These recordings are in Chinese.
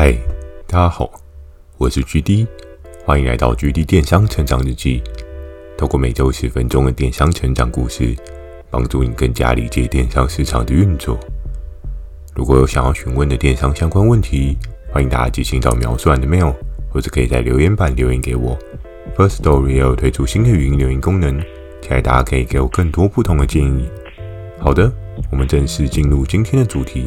嗨，大家好，我是 GD，欢迎来到 GD 电商成长日记。透过每周十分钟的电商成长故事，帮助你更加理解电商市场的运作。如果有想要询问的电商相关问题，欢迎大家寄信到描述栏的 mail，或者可以在留言板留言给我。First Story 也有推出新的语音留言功能，期待大家可以给我更多不同的建议。好的，我们正式进入今天的主题。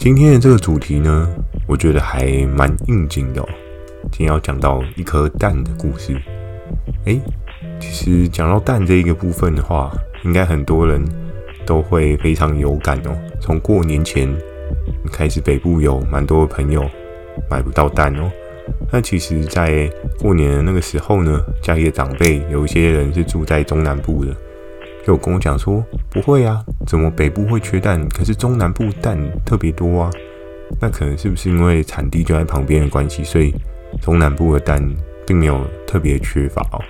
今天的这个主题呢，我觉得还蛮应景的哦。今天要讲到一颗蛋的故事。诶，其实讲到蛋这一个部分的话，应该很多人都会非常有感哦。从过年前开始，北部有蛮多的朋友买不到蛋哦。那其实，在过年的那个时候呢，家里的长辈有一些人是住在中南部的。就跟我讲说，不会啊，怎么北部会缺蛋？可是中南部蛋特别多啊。那可能是不是因为产地就在旁边的关系，所以中南部的蛋并没有特别缺乏哦。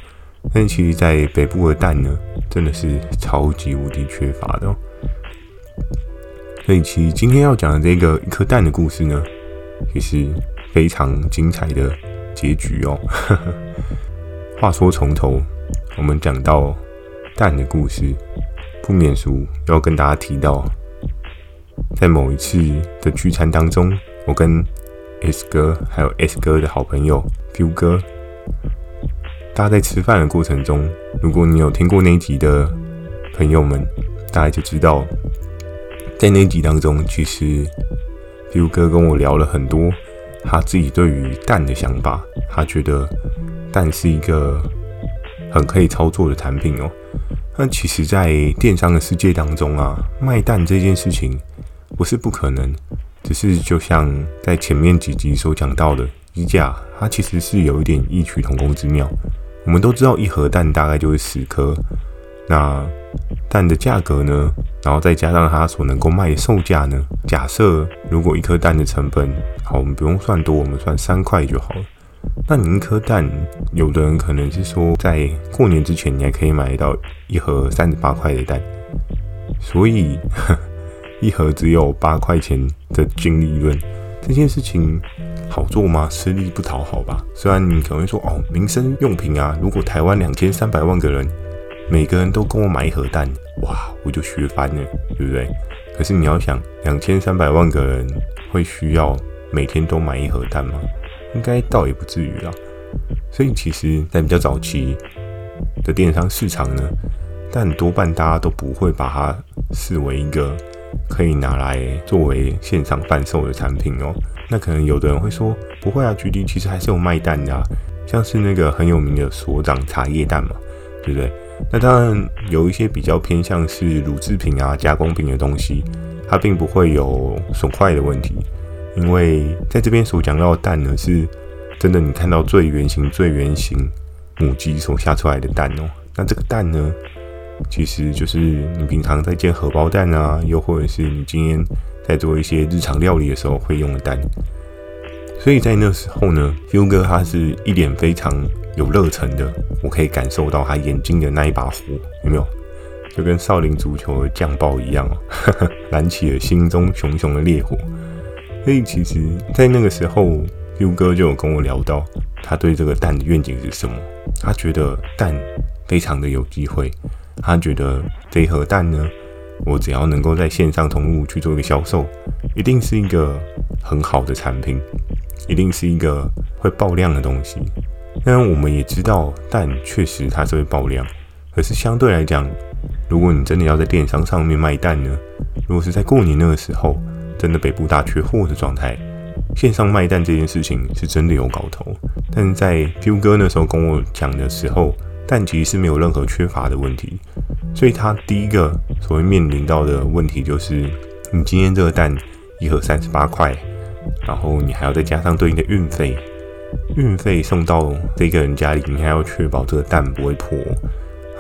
但其实，在北部的蛋呢，真的是超级无敌缺乏的哦。所以，其实今天要讲的这个一颗蛋的故事呢，也是非常精彩的结局哦。话说从头，我们讲到。蛋的故事，不免俗要跟大家提到，在某一次的聚餐当中，我跟 S 哥还有 S 哥的好朋友 F 哥，大家在吃饭的过程中，如果你有听过那一集的朋友们，大家就知道，在那一集当中，其实 F 哥跟我聊了很多他自己对于蛋的想法，他觉得蛋是一个很可以操作的产品哦。那其实，在电商的世界当中啊，卖蛋这件事情不是不可能，只是就像在前面几集所讲到的，衣架它其实是有一点异曲同工之妙。我们都知道一盒蛋大概就是十颗，那蛋的价格呢，然后再加上它所能够卖的售价呢，假设如果一颗蛋的成本，好，我们不用算多，我们算三块就好了。那你一颗蛋，有的人可能是说，在过年之前你还可以买到一盒三十八块的蛋，所以 一盒只有八块钱的净利润，这件事情好做吗？吃力不讨好吧？虽然你可能会说哦，民生用品啊，如果台湾两千三百万个人，每个人都跟我买一盒蛋，哇，我就学翻了，对不对？可是你要想，两千三百万个人会需要每天都买一盒蛋吗？应该倒也不至于啦，所以其实，在比较早期的电商市场呢，但多半大家都不会把它视为一个可以拿来作为线上贩售的产品哦。那可能有的人会说，不会啊，GD 其实还是有卖蛋的，像是那个很有名的所长茶叶蛋嘛，对不对？那当然有一些比较偏向是乳制品啊、加工品的东西，它并不会有损坏的问题。因为在这边所讲到的蛋呢，是真的，你看到最圆形、最圆形母鸡所下出来的蛋哦。那这个蛋呢，其实就是你平常在煎荷包蛋啊，又或者是你今天在做一些日常料理的时候会用的蛋。所以在那时候呢，Feel 哥他是一脸非常有热忱的，我可以感受到他眼睛的那一把火，有没有？就跟少林足球的将爆一样哦，燃起了心中熊熊的烈火。所以其实，在那个时候，Feel 哥就有跟我聊到，他对这个蛋的愿景是什么？他觉得蛋非常的有机会，他觉得这一盒蛋呢，我只要能够在线上通路去做一个销售，一定是一个很好的产品，一定是一个会爆量的东西。当然，我们也知道蛋确实它是会爆量，可是相对来讲，如果你真的要在电商上面卖蛋呢，如果是在过年那个时候，真的北部大缺货的状态，线上卖蛋这件事情是真的有搞头。但是在 Feel 哥那时候跟我讲的时候，蛋其实是没有任何缺乏的问题。所以他第一个所谓面临到的问题就是，你今天这个蛋一盒三十八块，然后你还要再加上对应的运费，运费送到这个人家里，你还要确保这个蛋不会破。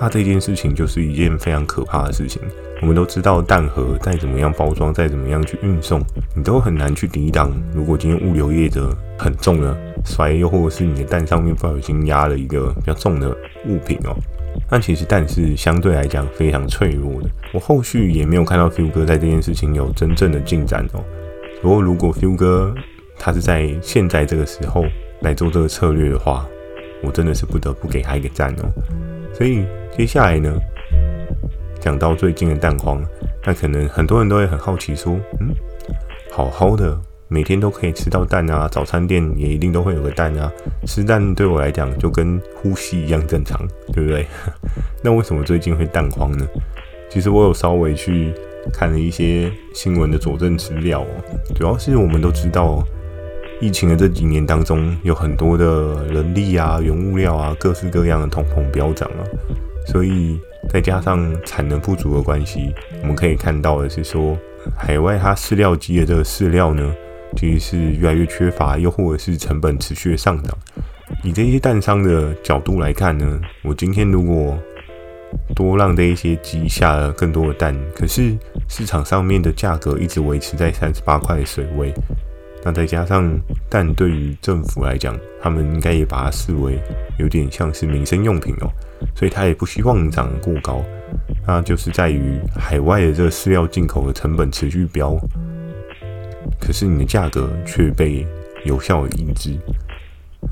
那这件事情就是一件非常可怕的事情。我们都知道，蛋盒再怎么样包装，再怎么样去运送，你都很难去抵挡。如果今天物流业者很重的摔，又或者是你的蛋上面不小心压了一个比较重的物品哦，那其实蛋是相对来讲非常脆弱的。我后续也没有看到 Feel 哥在这件事情有真正的进展哦。不过如果 Feel 哥他是在现在这个时候来做这个策略的话，我真的是不得不给他一个赞哦。所以接下来呢，讲到最近的蛋荒，那可能很多人都会很好奇说，嗯，好好的每天都可以吃到蛋啊，早餐店也一定都会有个蛋啊，吃蛋对我来讲就跟呼吸一样正常，对不对？那为什么最近会蛋荒呢？其实我有稍微去看了一些新闻的佐证资料哦，主要是我们都知道，疫情的这几年当中，有很多的人力啊、原物料啊，各式各样的通膨飙涨啊，所以再加上产能不足的关系，我们可以看到的是说，海外它饲料机的这个饲料呢，其实是越来越缺乏，又或者是成本持续的上涨。以这些蛋商的角度来看呢，我今天如果多让这一些鸡下了更多的蛋，可是市场上面的价格一直维持在三十八块的水位。那再加上蛋对于政府来讲，他们应该也把它视为有点像是民生用品哦，所以他也不希望涨过高。那就是在于海外的这个饲料进口的成本持续飙，可是你的价格却被有效的抑制。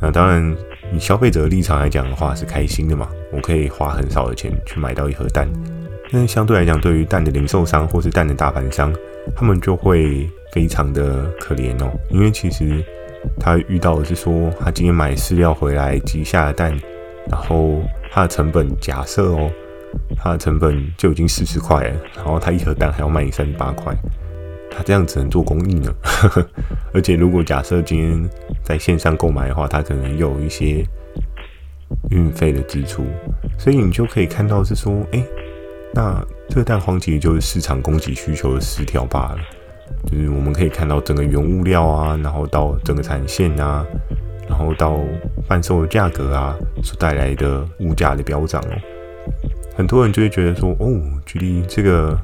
那当然，以消费者的立场来讲的话，是开心的嘛。我可以花很少的钱去买到一盒蛋。但是相对来讲，对于蛋的零售商或是蛋的大盘商，他们就会非常的可怜哦。因为其实他遇到的是说，他今天买饲料回来鸡下了蛋，然后他的成本假设哦，他的成本就已经四十块了，然后他一盒蛋还要卖你三十八块。他这样只能做公益呢，而且如果假设今天在线上购买的话，他可能又有一些运费的支出，所以你就可以看到是说，哎，那这个蛋荒其实就是市场供给需求的失调罢了。就是我们可以看到整个原物料啊，然后到整个产线啊，然后到贩售的价格啊，所带来的物价的飙涨哦，很多人就会觉得说，哦，举例这个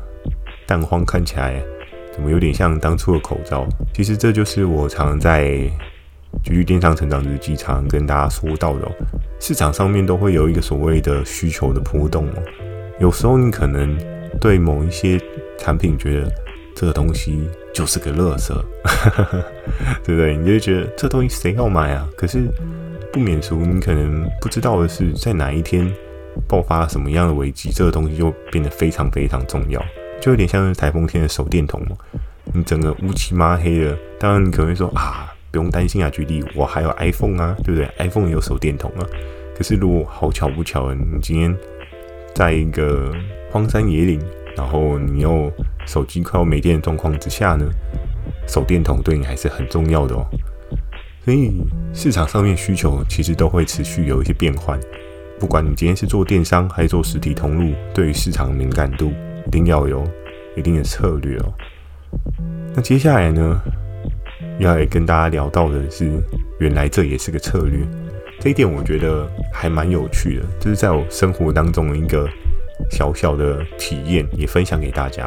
蛋荒看起来。怎么有点像当初的口罩？其实这就是我常在《局域电商成长日记》常跟大家说到的哦。市场上面都会有一个所谓的需求的波动哦。有时候你可能对某一些产品觉得这个东西就是个垃圾，对不对？你就觉得这东西谁要买啊？可是不免俗，你可能不知道的是，在哪一天爆发什么样的危机，这个东西就变得非常非常重要。就有点像是台风天的手电筒嘛，你整个乌漆嘛黑的，当然你可能会说啊，不用担心啊，举例我还有 iPhone 啊，对不对？iPhone 也有手电筒啊。可是如果好巧不巧，你今天在一个荒山野岭，然后你又手机快要没电的状况之下呢，手电筒对你还是很重要的哦。所以市场上面需求其实都会持续有一些变换，不管你今天是做电商还是做实体通路，对于市场的敏感度。一定要有一定的策略哦。那接下来呢，要来跟大家聊到的是，原来这也是个策略。这一点我觉得还蛮有趣的，就是在我生活当中的一个小小的体验，也分享给大家。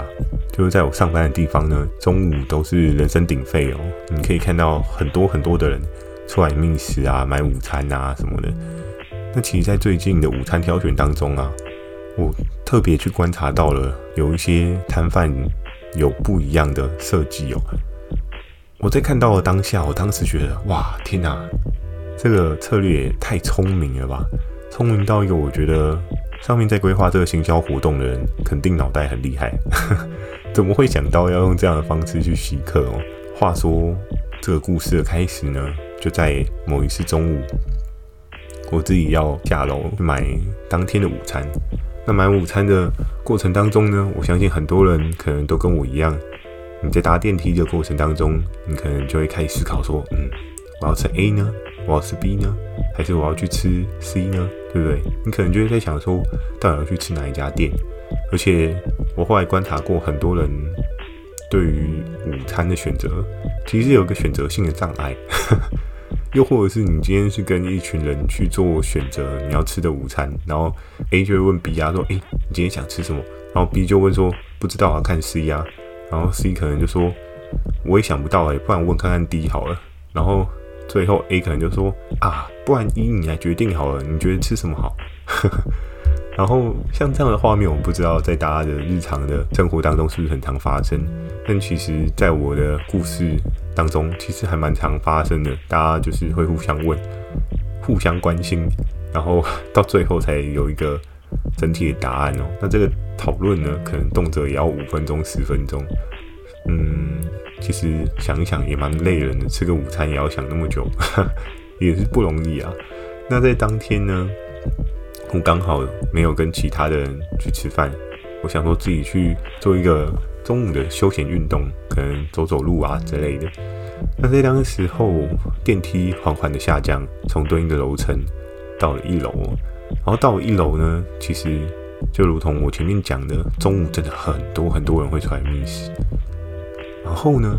就是在我上班的地方呢，中午都是人声鼎沸哦，你可以看到很多很多的人出来觅食啊、买午餐啊什么的。那其实，在最近的午餐挑选当中啊。我特别去观察到了，有一些摊贩有不一样的设计哦。我在看到了当下，我当时觉得，哇，天哪，这个策略也太聪明了吧！聪明到一个，我觉得上面在规划这个行销活动的人，肯定脑袋很厉害。怎么会想到要用这样的方式去吸客哦？话说，这个故事的开始呢，就在某一次中午，我自己要下楼买当天的午餐。那买午餐的过程当中呢，我相信很多人可能都跟我一样，你在搭电梯的过程当中，你可能就会开始思考说，嗯，我要吃 A 呢，我要吃 B 呢，还是我要去吃 C 呢？对不对？你可能就会在想说，到底要去吃哪一家店？而且我后来观察过，很多人对于午餐的选择，其实有个选择性的障碍。又或者是你今天是跟一群人去做选择，你要吃的午餐，然后 A 就会问 B 啊说，诶，你今天想吃什么？然后 B 就问说，不知道啊，看 C 啊。然后 C 可能就说，我也想不到哎，不然问看看 D 好了。然后最后 A 可能就说，啊，不然依你来决定好了，你觉得吃什么好？然后像这样的画面，我不知道在大家的日常的生活当中是不是很常发生，但其实在我的故事当中，其实还蛮常发生的。大家就是会互相问、互相关心，然后到最后才有一个整体的答案哦。那这个讨论呢，可能动辄也要五分钟、十分钟。嗯，其实想一想也蛮累人的，吃个午餐也要想那么久，也是不容易啊。那在当天呢，我刚好没有跟其他的人去吃饭，我想说自己去做一个中午的休闲运动，可能走走路啊之类的。那在当时候，电梯缓缓的下降，从对应的楼层到了一楼，然后到了一楼呢，其实就如同我前面讲的，中午真的很多很多人会出来觅食。然后呢，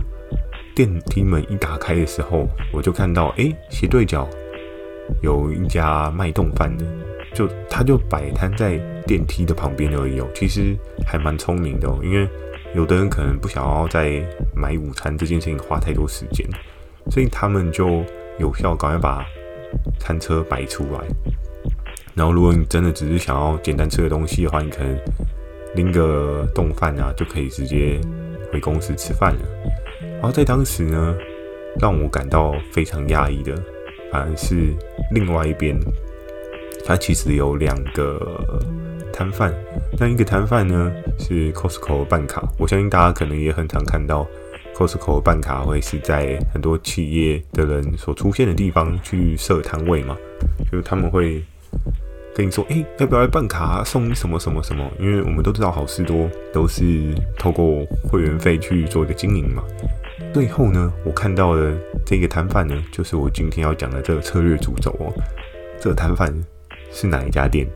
电梯门一打开的时候，我就看到，哎，斜对角有一家卖冻饭的，就他就摆摊在电梯的旁边而已哦。其实还蛮聪明的哦，因为有的人可能不想要在买午餐这件事情花太多时间，所以他们就有效赶快把餐车摆出来。然后，如果你真的只是想要简单吃个东西的话，你可能拎个冻饭啊，就可以直接。回公司吃饭了，然后在当时呢，让我感到非常压抑的，反而是另外一边，它其实有两个摊贩，那一个摊贩呢是 Costco 办卡，我相信大家可能也很常看到 Costco 办卡会是在很多企业的人所出现的地方去设摊位嘛，就是他们会。跟你说，哎、欸，要不要来办卡？送什么什么什么？因为我们都知道好事多都是透过会员费去做一个经营嘛。最后呢，我看到的这个摊贩呢，就是我今天要讲的这个策略主轴哦。这个摊贩是哪一家店？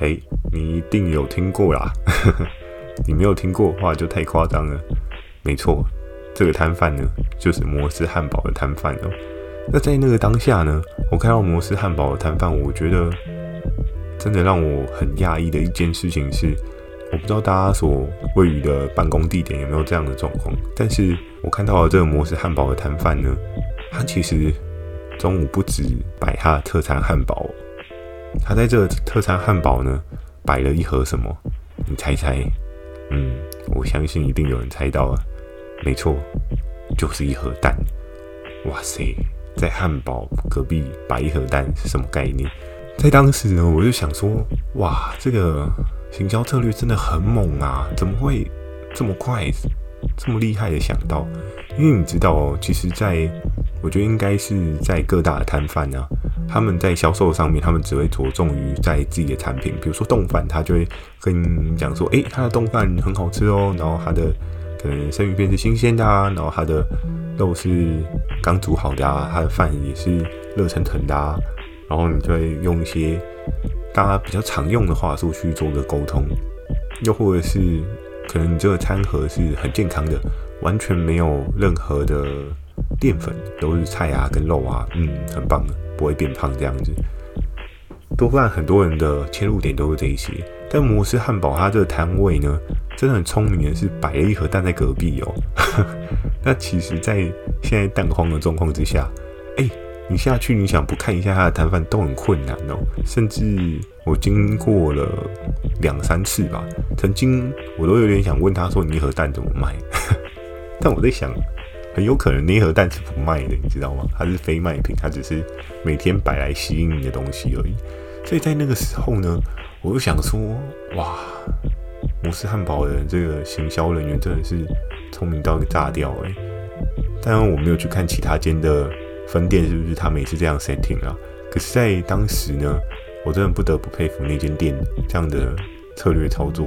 哎、欸，你一定有听过啦。你没有听过的话，就太夸张了。没错，这个摊贩呢，就是摩斯汉堡的摊贩哦。那在那个当下呢，我看到摩斯汉堡的摊贩，我觉得。真的让我很讶异的一件事情是，我不知道大家所位于的办公地点有没有这样的状况，但是我看到了这个摩斯汉堡的摊贩呢，他其实中午不止摆他的特餐汉堡，他在这个特餐汉堡呢摆了一盒什么？你猜猜？嗯，我相信一定有人猜到了，没错，就是一盒蛋。哇塞，在汉堡隔壁摆一盒蛋是什么概念？在当时呢，我就想说，哇，这个行销策略真的很猛啊！怎么会这么快，这么厉害的想到？因为你知道，其实在我觉得应该是在各大的摊贩啊，他们在销售上面，他们只会着重于在自己的产品，比如说冻饭，他就会跟你讲说，诶，他的冻饭很好吃哦，然后他的可能生鱼片是新鲜的啊，然后他的肉是刚煮好的啊，他的饭也是热腾腾的啊。然后你就会用一些大家比较常用的话术去做个沟通，又或者是可能你这个餐盒是很健康的，完全没有任何的淀粉，都是菜啊跟肉啊，嗯，很棒的，不会变胖这样子。多半很多人的切入点都是这一些，但摩斯汉堡它这个摊位呢，真的很聪明的是摆了一盒蛋在隔壁哦。那其实，在现在蛋荒的状况之下，哎。你下去，你想不看一下他的摊贩都很困难哦。甚至我经过了两三次吧，曾经我都有点想问他说：“你一盒蛋怎么卖？” 但我在想，很有可能那一盒蛋是不卖的，你知道吗？它是非卖品，它只是每天摆来吸引你的东西而已。所以在那个时候呢，我就想说：“哇，摩斯汉堡的这个行销人员真的是聪明到一个炸掉诶。当然我没有去看其他间的。分店是不是他们也是这样 setting 啊？可是，在当时呢，我真的不得不佩服那间店这样的策略操作。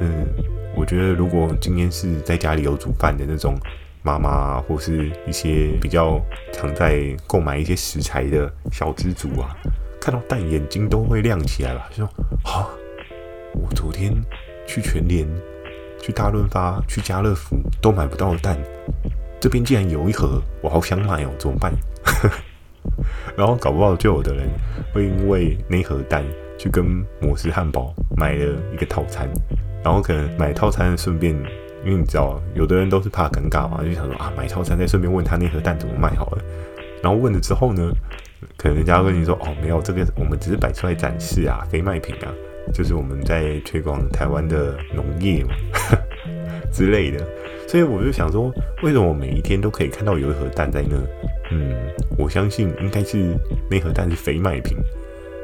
嗯，我觉得如果今天是在家里有煮饭的那种妈妈，或是一些比较常在购买一些食材的小资族啊，看到蛋眼睛都会亮起来吧？就说啊，我昨天去全联、去大润发、去家乐福都买不到蛋。这边竟然有一盒，我好想买哦，怎么办？然后搞不好就有的人会因为那盒蛋去跟摩斯汉堡买了一个套餐，然后可能买套餐顺便，因为你知道，有的人都是怕尴尬嘛，就想说啊，买套餐再顺便问他那盒蛋怎么卖好了。然后问了之后呢，可能人家会跟你说哦，没有，这个我们只是摆出来展示啊，非卖品啊。就是我们在推广台湾的农业嘛 之类的。所以我就想说，为什么我每一天都可以看到有一盒蛋在那？嗯，我相信应该是那盒蛋是非卖品，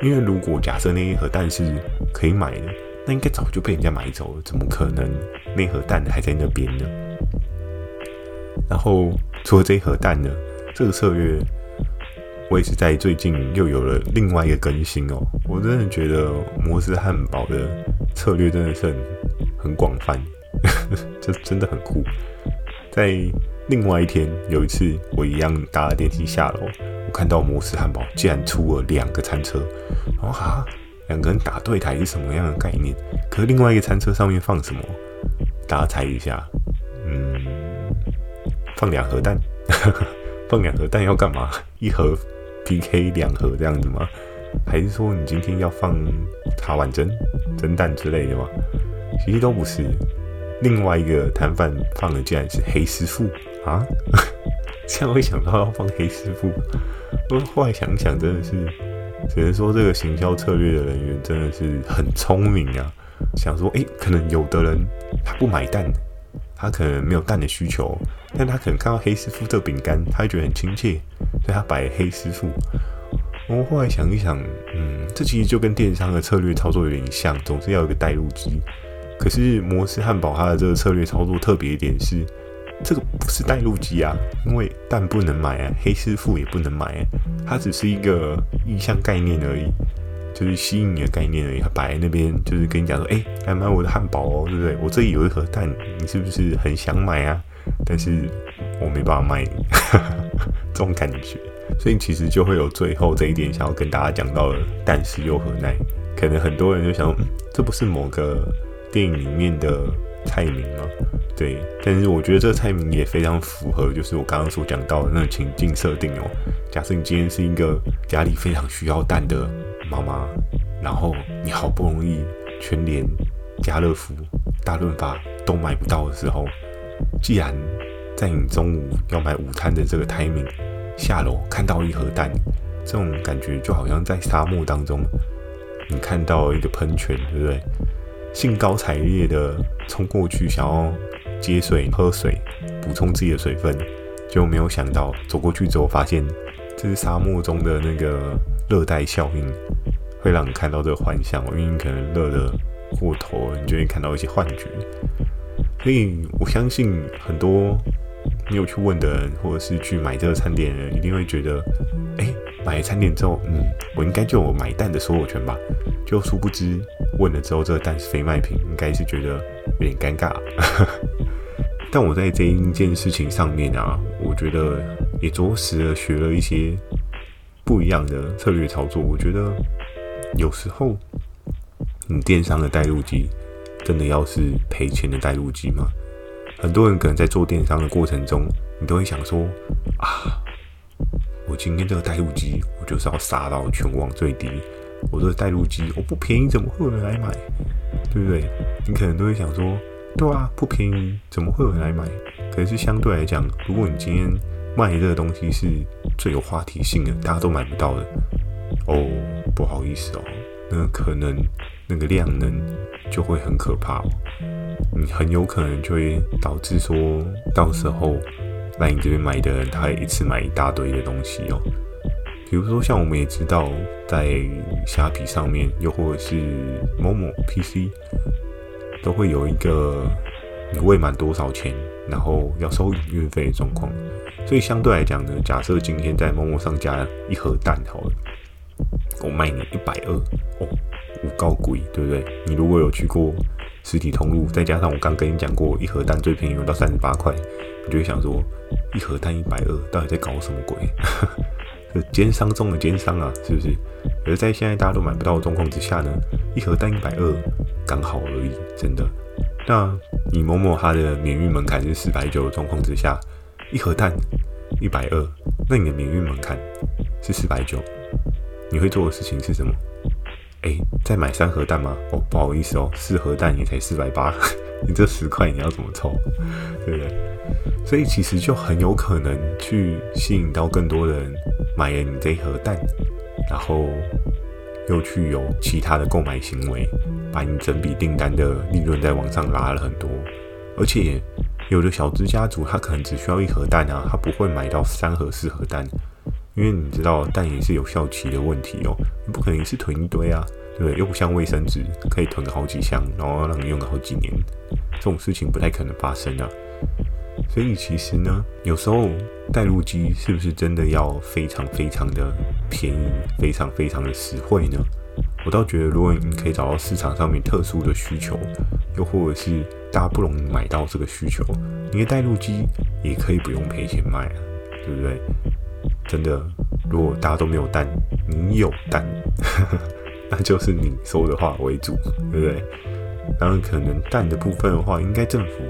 因为如果假设那一盒蛋是可以买的，那应该早就被人家买走了，怎么可能那盒蛋还在那边呢？然后除了这一盒蛋呢，这个策略我也是在最近又有了另外一个更新哦。我真的觉得摩斯汉堡的策略真的是很很广泛。这真的很酷。在另外一天，有一次我一样搭了电梯下楼，我看到摩斯汉堡竟然出了两个餐车。然后哈，两个人打对台是什么样的概念？可是另外一个餐车上面放什么？大家猜一下。嗯，放两盒蛋。放两盒蛋要干嘛？一盒 PK 两盒这样子吗？还是说你今天要放茶碗蒸、蒸蛋之类的吗？其实都不是。另外一个摊贩放的竟然是黑师傅啊！这样会想到要放黑师傅，我后来想想，真的是只能说这个行销策略的人员真的是很聪明啊！想说，诶，可能有的人他不买蛋，他可能没有蛋的需求，但他可能看到黑师傅这饼干，他会觉得很亲切，所以他摆黑师傅。我后来想一想，嗯，这其实就跟电商的策略操作有点像，总是要有个带路机。可是摩斯汉堡它的这个策略操作特别一点是，这个不是带路机啊，因为蛋不能买啊，黑师傅也不能买啊，它只是一个意向概念而已，就是吸引你的概念而已。它摆在那边就是跟你讲说，哎，来买我的汉堡哦，对不对？我这里有一盒蛋，你是不是很想买啊？但是我没办法卖你，这种感觉。所以其实就会有最后这一点想要跟大家讲到的，但是又何奈？可能很多人就想，嗯，这不是某个。电影里面的菜名了，对，但是我觉得这个菜名也非常符合，就是我刚刚所讲到的那个情境设定哦。假设你今天是一个家里非常需要蛋的妈妈，然后你好不容易全联、家乐福、大润发都买不到的时候，既然在你中午要买午餐的这个 timing 下楼看到一盒蛋，这种感觉就好像在沙漠当中你看到一个喷泉，对不对？兴高采烈的冲过去，想要接水喝水，补充自己的水分，就没有想到走过去之后，发现这是沙漠中的那个热带效应，会让你看到这个幻象，因为你可能热得过头，你就会看到一些幻觉。所以我相信很多没有去问的人，或者是去买这个餐点的人，一定会觉得，哎，买了餐点之后，嗯，我应该就有买蛋的所有权吧？就殊不知。问了之后，这个蛋是非卖品，应该是觉得有点尴尬。但我在这一件事情上面啊，我觉得也着实的学了一些不一样的策略操作。我觉得有时候你电商的带路机真的要是赔钱的带路机吗？很多人可能在做电商的过程中，你都会想说啊，我今天这个带路机，我就是要杀到全网最低。我这个带路机，我不便宜，怎么会有人来买？对不对？你可能都会想说，对啊，不便宜，怎么会有人来买？可是相对来讲，如果你今天卖的这个东西是最有话题性的，大家都买不到的，哦，不好意思哦，那可能那个量能就会很可怕哦，你很有可能就会导致说，到时候来你这边买的人，他一次买一大堆的东西哦。比如说，像我们也知道，在虾皮上面，又或者是某某 PC，都会有一个你未满多少钱，然后要收运费的状况。所以相对来讲呢，假设今天在某某上加一盒蛋好了，我卖你一百二，哦，五高贵，对不对？你如果有去过实体通路，再加上我刚跟你讲过，一盒蛋最便宜用到三十八块，你就会想说，一盒蛋一百二，到底在搞什么鬼？就奸商中的奸商啊，是不是？而在现在大家都买不到的状况之下呢，一盒蛋一百二，刚好而已，真的。那你某某它的免运门槛是四百九的状况之下，一盒蛋一百二，那你的免运门槛是四百九，你会做的事情是什么？哎，再买三盒蛋吗？哦，不好意思哦，四盒蛋也才四百八，你这十块你要怎么凑？对不对？所以其实就很有可能去吸引到更多人买了你这一盒蛋，然后又去有其他的购买行为，把你整笔订单的利润再往上拉了很多。而且有的小资家族他可能只需要一盒蛋啊，他不会买到三盒四盒蛋，因为你知道蛋也是有效期的问题哦，你不可能一次囤一堆啊，对？又不像卫生纸可以囤个好几箱，然后让你用个好几年，这种事情不太可能发生啊。所以其实呢，有时候带路机是不是真的要非常非常的便宜，非常非常的实惠呢？我倒觉得，如果你可以找到市场上面特殊的需求，又或者是大家不容易买到这个需求，你的带路机也可以不用赔钱卖啊，对不对？真的，如果大家都没有蛋，你有蛋，那就是你说的话为主，对不对？当然，可能蛋的部分的话，应该政府。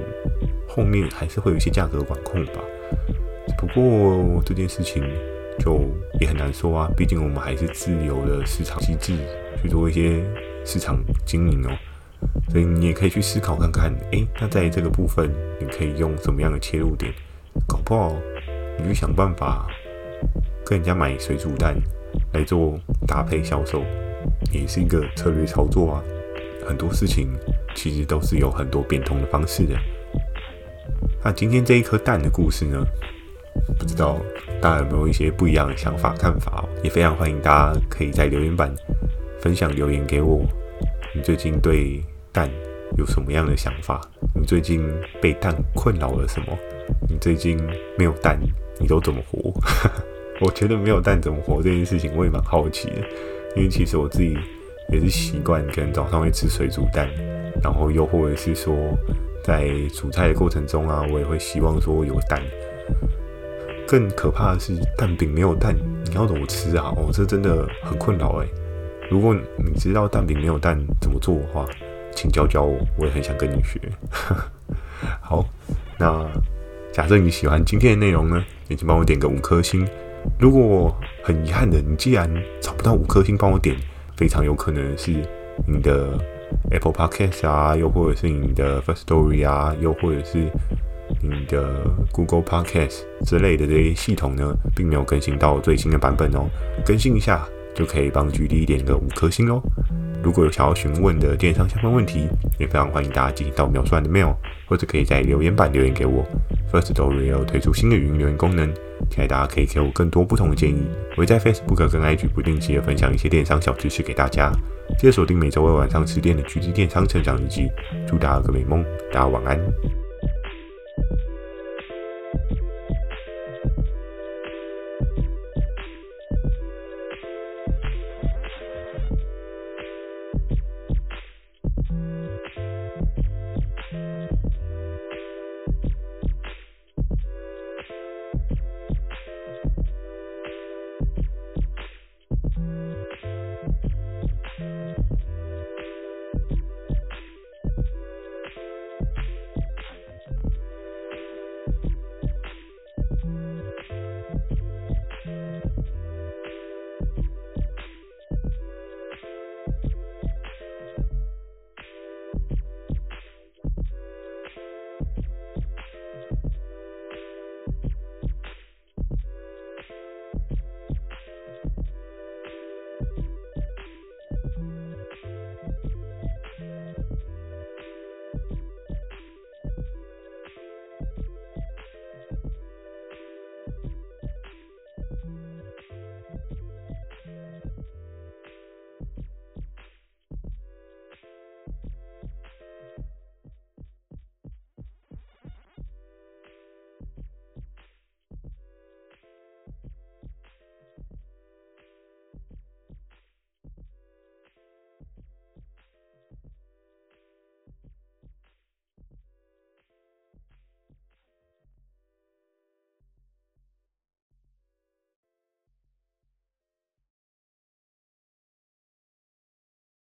后面还是会有一些价格管控吧，不过这件事情就也很难说啊，毕竟我们还是自由的市场机制去做一些市场经营哦，所以你也可以去思考看看，诶，那在这个部分你可以用什么样的切入点？搞不好你就想办法跟人家买水煮蛋来做搭配销售，也是一个策略操作啊。很多事情其实都是有很多变通的方式的。那今天这一颗蛋的故事呢，不知道大家有没有一些不一样的想法看法哦？也非常欢迎大家可以在留言板分享留言给我。你最近对蛋有什么样的想法？你最近被蛋困扰了什么？你最近没有蛋，你都怎么活？我觉得没有蛋怎么活这件事情，我也蛮好奇的。因为其实我自己也是习惯，可能早上会吃水煮蛋，然后又或者是说。在煮菜的过程中啊，我也会希望说有蛋。更可怕的是蛋饼没有蛋，你要怎么吃啊？哦，这真的很困扰哎。如果你知道蛋饼没有蛋怎么做的话，请教教我，我也很想跟你学。好，那假设你喜欢今天的内容呢，也请帮我点个五颗星。如果很遗憾的，你既然找不到五颗星帮我点，非常有可能是你的。Apple Podcast 啊，又或者是你的 First Story 啊，又或者是你的 Google Podcast 之类的这些系统呢，并没有更新到最新的版本哦。更新一下就可以帮 GD 点个五颗星哦。如果有想要询问的电商相关问题，也非常欢迎大家进行到描述栏的 mail，或者可以在留言板留言给我。Firstory 有推出新的语音留言功能，期待大家可以给我更多不同的建议。我会在 Facebook 跟 IG 不定期的分享一些电商小知识给大家。记得锁定每周二晚上十点的巨资电商成长日记。祝大家有个美梦，大家晚安。